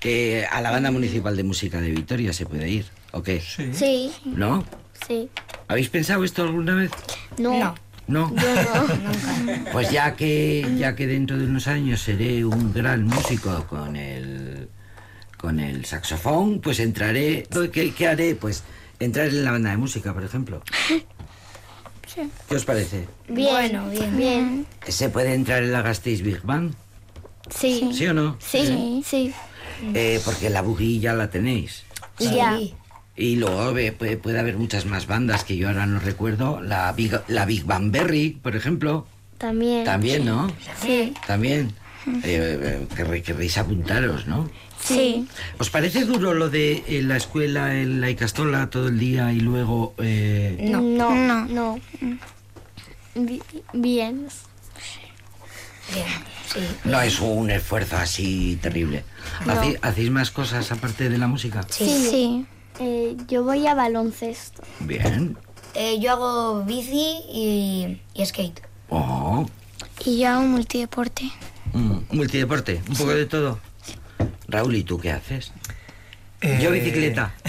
que a la banda municipal de música de Vitoria se puede ir? ¿O qué? Sí. ¿No? Sí. ¿Habéis pensado esto alguna vez? No. No. No. (laughs) Pues ya que ya que dentro de unos años seré un gran músico con el con el saxofón, pues entraré. ¿Qué, qué haré? Pues entrar en la banda de música, por ejemplo. (laughs) ¿Qué os parece? Bien. Bueno, bien. Bien. ¿Se puede entrar en la Gasteiz Big Band? Sí. ¿Sí o no? Sí. Sí. Eh, porque la boogie ya la tenéis. Ya. Sí. Y luego eh, puede, puede haber muchas más bandas que yo ahora no recuerdo. La Big, la Big Bang Berry, por ejemplo. También. También, ¿no? Sí. También. Eh, eh, querré- querréis apuntaros, ¿no? Sí. ¿Os parece duro lo de eh, la escuela en la Icastola todo el día y luego... eh, No. No. No. No. Bi- Bien. Bien. Sí. no es un esfuerzo así terrible? ¿Hacéis, hacéis más cosas aparte de la música? Sí. Sí. Eh, yo voy a baloncesto. Bien. Eh, yo hago bici y, y skate. Oh, Y yo hago multideporte. mm, multideporte, un poco de todo. Raúl, ¿y tú qué haces? Yo Eh, bicicleta. (laughs)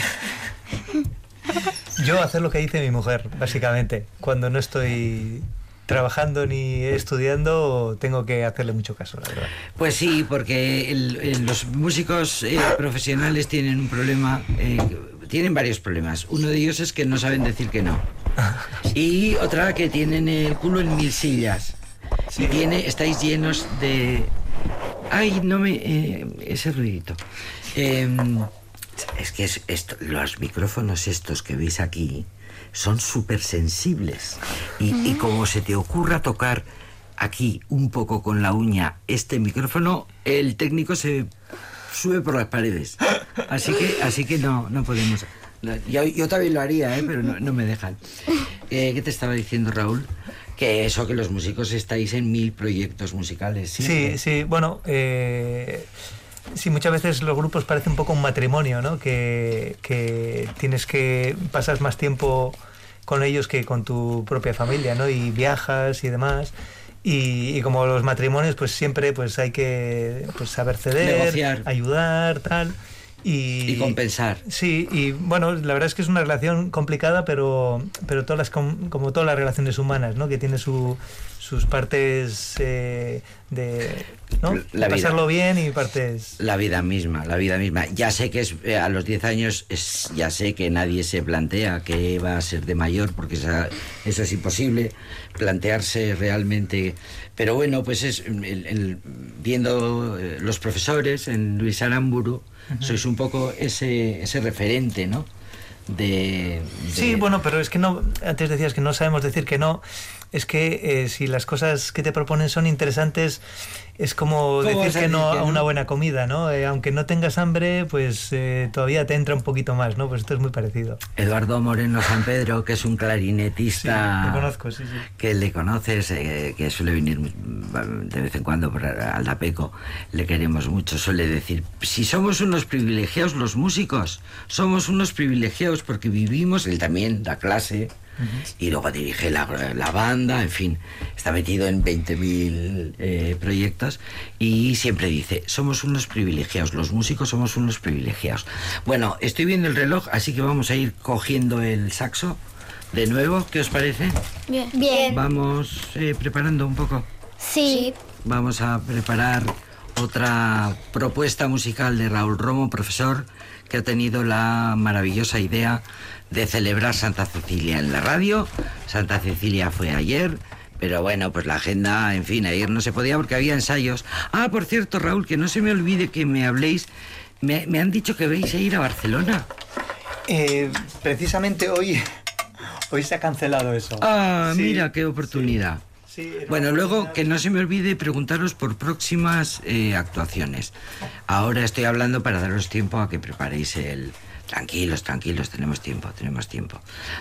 Yo hacer lo que dice mi mujer, básicamente. Cuando no estoy trabajando ni estudiando, tengo que hacerle mucho caso, la verdad. Pues sí, porque el- el- los músicos eh, profesionales tienen un problema, eh, tienen varios problemas. Uno de ellos es que no saben decir que no. (laughs) Y otra que tienen el culo en mil sillas. Y tiene, estáis llenos de... Ay, no me... eh, ese ruidito. Em, es que es esto, los micrófonos estos que veis aquí son súper sensibles. Y, y como se te ocurra tocar aquí un poco con la uña este micrófono, el técnico se sube por las paredes. Así que, así que no, no podemos. Yo, yo también lo haría, ¿eh? pero no, no me dejan. Eh, ¿Qué te estaba diciendo, Raúl? Que eso, que los músicos estáis en mil proyectos musicales. Sí, sí, bueno, eh, sí, muchas veces los grupos parecen un poco un matrimonio, ¿no? Que, que tienes que pasar más tiempo con ellos que con tu propia familia, ¿no? Y viajas y demás. Y, y como los matrimonios, pues siempre pues hay que pues, saber ceder, Negociar. ayudar, tal. Y, Y compensar. Sí, y bueno, la verdad es que es una relación complicada, pero, pero todas las, com- como todas las relaciones humanas, ¿no? Que tiene su, sus partes eh, de ¿no? La pasarlo bien y partes... La vida misma, la vida misma. Ya sé que es, eh, a los 10 años, es, ya sé que nadie se plantea que va a ser de mayor, porque esa- eso es imposible, plantearse realmente. Pero bueno, pues es el- el- viendo eh, los profesores en Luis Aramburu, sois un poco ese, ese referente, ¿no? De, de- Sí, bueno, pero es que no, antes decías que no sabemos decir que no, es que eh, si las cosas que te proponen son interesantes, es como ¿Cómo vas decir que no a una buena comida, ¿no? Eh, aunque no tengas hambre, pues eh, todavía te entra un poquito más, ¿no? Pues esto es muy parecido. Eduardo Moreno San Pedro, que es un Sí, clarinetista. lo conozco, sí, sí. que le conoces, eh, que suele venir mm, de vez en cuando por Aldapeco, le queremos mucho, suele decir, si somos unos privilegiados los músicos, somos unos privilegiados porque vivimos, él también da clase, y luego dirige la, la banda, en fin, está metido en 20.000 eh, proyectos y siempre dice, somos unos privilegiados, los músicos somos unos privilegiados. Bueno, estoy viendo el reloj, así que vamos a ir cogiendo el saxo de nuevo, ¿qué os parece? Bien. Bien. Vamos eh, preparando un poco. Sí. vamos a preparar otra propuesta musical de Raúl Romo, profesor, que ha tenido la maravillosa idea de celebrar Santa Cecilia en la radio. Santa Cecilia fue ayer, pero bueno, pues la agenda, en fin, ayer no se podía porque había ensayos. Ah, por cierto, Raúl, que no se me olvide que me habléis. Me, me han dicho que veis a ir a Barcelona. Eh, precisamente hoy, hoy se ha cancelado eso. Ah, Sí, mira qué oportunidad. sí, Bueno, luego que no se me olvide preguntaros por próximas eh, actuaciones. Ahora estoy hablando para daros tiempo a que preparéis el... Tranquilos, tranquilos, tenemos tiempo, tenemos tiempo.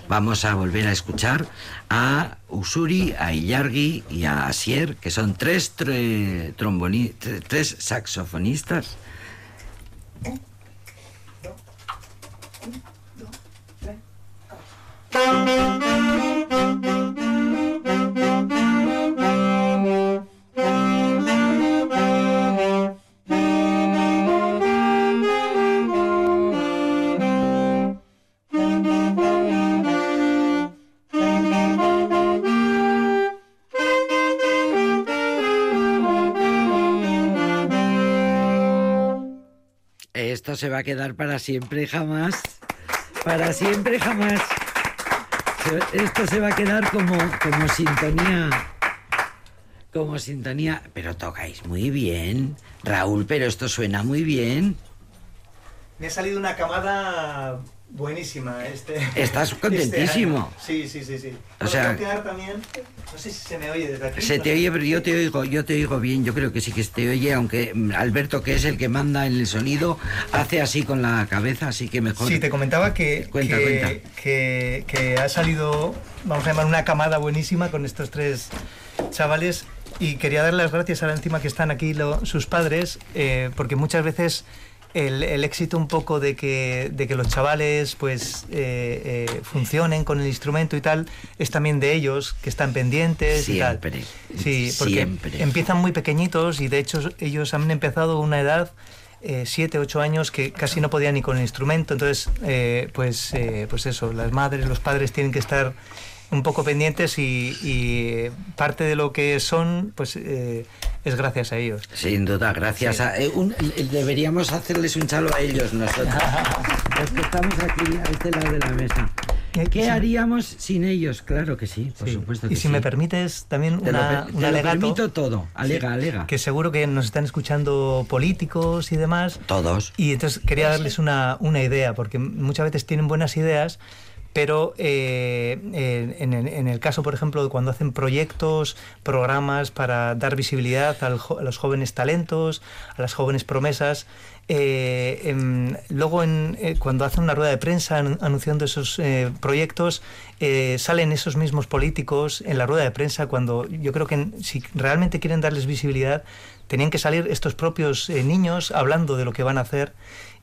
Vamos a volver a escuchar a Usuri, a Iyargi y a Asier, que son tres, tre- tres saxofonistas. Se va a quedar para siempre jamás. Para siempre jamás. Esto se va a quedar como, como sintonía. Como sintonía. Pero tocáis muy bien. Raúl, pero esto suena muy bien. Me ha salido una camada buenísima este. Estás (laughs) este contentísimo. sí, sí, sí, sí. O sea- también. No sé si se me oye desde aquí. Se te oye, pero yo te oigo, yo te oigo bien, yo creo que sí que se te oye, aunque mm, Alberto, que es el que manda en el sonido, hace así con la cabeza, así que mejor. Sí, te comentaba que, Cuenta, que, cuenta. que- que ha salido, vamos a llamar, una camada buenísima con estos tres chavales y quería dar las gracias ahora encima que están aquí lo- sus padres, eh, porque muchas veces el, el éxito un poco de que, de que los chavales pues eh, eh, funcionen con el instrumento y tal es también de ellos, que están pendientes y tal. Siempre, Sí, porque siempre. empiezan muy pequeñitos y de hecho ellos han empezado a una edad, eh, siete, ocho años, que casi no podían ni con el instrumento. Entonces, eh, pues, eh, pues eso, las madres, los padres tienen que estar un poco pendientes y, y parte de lo que son, pues eh, es gracias a ellos. Sin duda, gracias a... eh, un- eh, deberíamos hacerles un chalo a ellos nosotros. (laughs) Los que estamos aquí a este lado de la mesa. Y- ¿Qué haríamos sin ellos? Claro que sí, por Sí. supuesto y si sí. me permites, también Te lo una, te lo alegato. permito todo. Alega, Sí, alega. Que seguro que nos están escuchando políticos y demás. Todos. Y entonces quería darles una, una idea, porque muchas veces tienen buenas ideas, pero eh, en, el- caso, por ejemplo, de cuando hacen proyectos, programas para dar visibilidad a los jóvenes talentos, a las jóvenes promesas, eh, em, luego en, eh, cuando hacen una rueda de prensa an- anunciando esos eh, proyectos, salen esos mismos políticos en la rueda de prensa cuando yo creo que si realmente quieren darles visibilidad, tenían que salir estos propios niños hablando de lo que van a hacer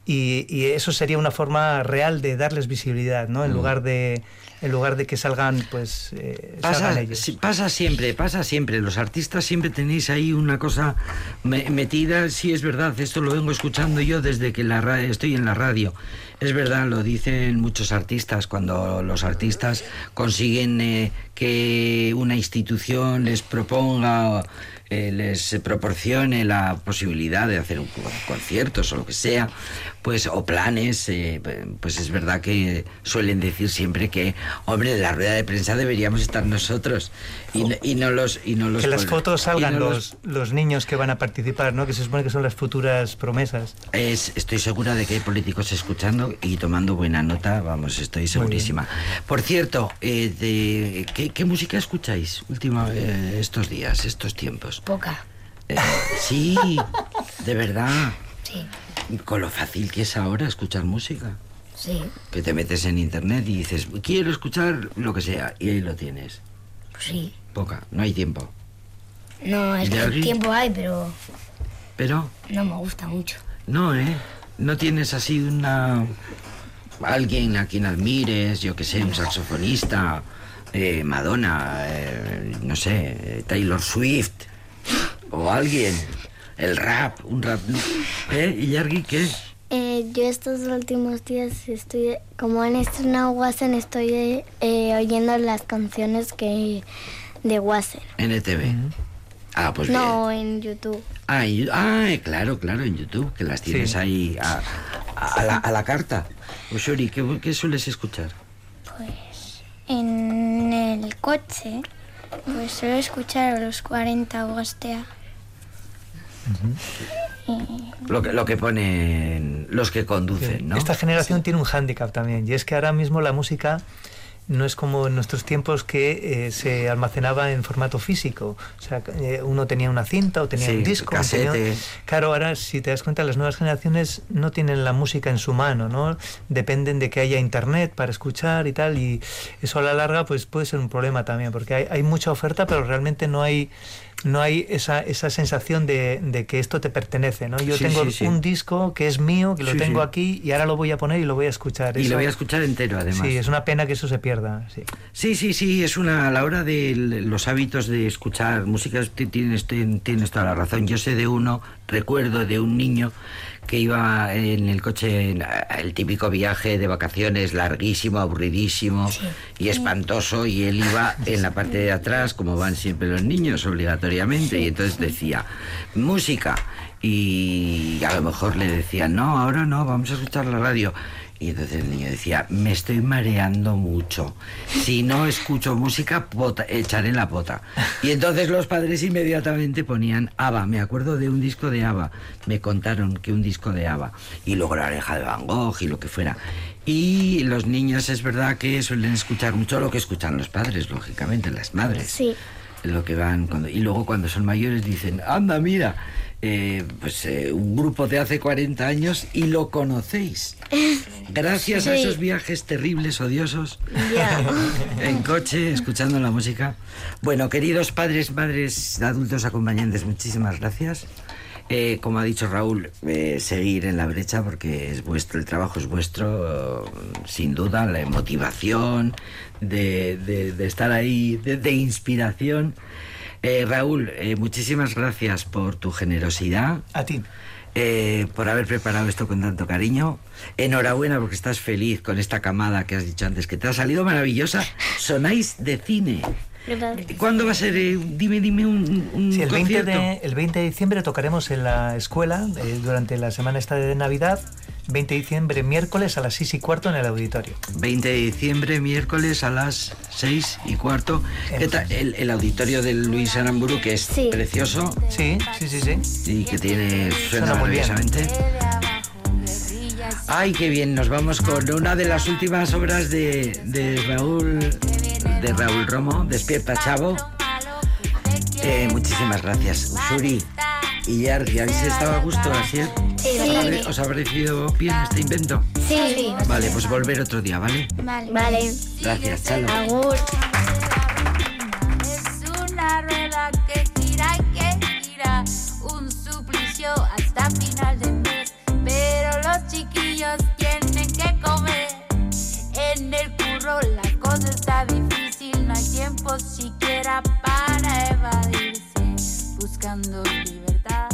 y, y eso sería una forma real de darles visibilidad, ¿no? En Mm. lugar de en lugar de que salgan, pues eh, salgan Pasa, ellos. pasa siempre, pasa siempre. Los artistas siempre tenéis ahí una cosa me- metida. Sí, es verdad, esto lo vengo escuchando yo desde que la estoy en la radio. Es verdad, lo dicen muchos artistas, cuando los artistas consiguen eh, que una institución les proponga, eh, les proporcione la posibilidad de hacer un co- conciertos o lo que sea, pues o planes, eh, pues es verdad que suelen decir siempre que, hombre, de la rueda de prensa deberíamos estar nosotros y, no- y no los y no los que las fotos salgan no los, los niños que van a participar, ¿no? Que se supone que son las futuras promesas. Es, estoy segura de que hay políticos escuchando y tomando buena nota, vamos, estoy segurísima. Por cierto, eh, de- ¿qué, qué música escucháis última, eh, estos días, estos tiempos? Poca. Eh, sí, de verdad, Sí, con lo fácil que es ahora escuchar música. sí. Que te metes en internet y dices, quiero escuchar lo que sea, y ahí lo tienes. Pues sí. Poca, no hay tiempo. No, es ¿Y de que tiempo hay, pero Pero, no me gusta mucho. no, ¿eh? No tienes así una... Alguien a quien admires, yo que sé, un saxofonista, eh, Madonna, eh, no sé, Taylor Swift, o alguien, el rap, un rap... ¿Eh? ¿Y Yargi qué? Eh, yo estos últimos días estoy, como han estrenado Wassen, estoy eh, oyendo las canciones que de Wassen. NTV. Ah, pues No, bien. en YouTube. Ah, en ah, claro, claro, en YouTube, que las tienes Sí. ahí a, a la, a la carta. Ushuri, ¿qué, ¿qué sueles escuchar? Pues en el coche, pues suelo escuchar a los 40 Lo que, lo que ponen los que conducen, ¿no? Esta generación tiene un hándicap también, y es que ahora mismo la música no es como en nuestros tiempos que eh, se almacenaba en formato físico. O sea, eh, uno tenía una cinta o tenía Sí, un disco. tenía-. Claro, ahora si te das cuenta, las nuevas generaciones no tienen la música en su mano, ¿no? Dependen de que haya internet para escuchar y tal, y eso a la larga pues puede ser un problema también, porque hay, hay mucha oferta, pero realmente no hay no hay esa, esa sensación de, de que esto te pertenece, ¿no? Yo Sí, tengo sí, sí. un disco que es mío, que lo tengo aquí y ahora lo voy a poner y lo voy a escuchar. Y Eso- lo voy a escuchar entero, además. Sí, es una pena que eso se pierda. Sí. Sí, sí, sí, es una a la hora de los hábitos de escuchar música ti- tienes tien- tienes toda la razón. Yo sé de uno, recuerdo de un niño que iba en el coche el típico viaje de vacaciones larguísimo, aburridísimo y espantoso y él iba en la parte de atrás como van siempre los niños obligatoriamente y entonces decía música y a lo mejor le decían no, ahora no, vamos a escuchar la radio. Y entonces el niño decía, me estoy mareando mucho. Si no escucho música, pota- echaré la pota. Y entonces los padres inmediatamente ponían ABBA. Me acuerdo de un disco de ABBA. Me contaron que un disco de ABBA. Y luego la oreja de Van Gogh y lo que fuera. Y los niños es verdad que suelen escuchar mucho lo que escuchan los padres, lógicamente, las madres Sí. lo que van cuando y luego cuando son mayores dicen anda mira eh, pues eh, un grupo de hace 40 años y lo conocéis. (laughs) Gracias a esos viajes terribles odiosos (laughs) en coche escuchando la música. Bueno queridos padres madres adultos acompañantes muchísimas gracias. Eh, como ha dicho Raúl, eh, seguir en la brecha porque es vuestro, el trabajo es vuestro, eh, sin duda, la motivación de, de- de estar ahí, de, de inspiración. Eh, Raúl, eh, muchísimas gracias por tu generosidad, A ti. eh, por haber preparado esto con tanto cariño. Enhorabuena porque estás feliz con esta camada que has dicho antes, que te ha salido maravillosa. Sonáis de cine. Gracias. ¿Cuándo va a ser? eh, dime, dime un, un Sí, el, 20 concierto. de, el 20 de diciembre tocaremos en la escuela eh, durante la semana esta de Navidad. 20 de diciembre, miércoles a las 6 y cuarto en el auditorio. 20 de diciembre, miércoles a las 6 y cuarto. ¿Qué tal? El, el auditorio del Luis Aramburu, que es Sí. precioso Sí, sí, sí, sí. y que tiene suena, Suena muy bien. Ay, qué bien, nos vamos con una de las últimas obras de, de Raúl de Raúl Romo, Despierta Chavo. Eh, muchísimas gracias, Usuri y Yargi. ¿Habéis estado a gusto, así? ¿Os, ha pare- ¿Os ha parecido bien este invento? Sí. Vale, pues volver otro día, ¿vale? Vale. Vale. Gracias, chalo. Agur. Es una rueda que gira y que gira, un suplicio hasta final de mes. Pero los chiquillos tienen que comer. En el curro la cosa está difícil, no hay tiempo siquiera para evadirse, buscando libertad.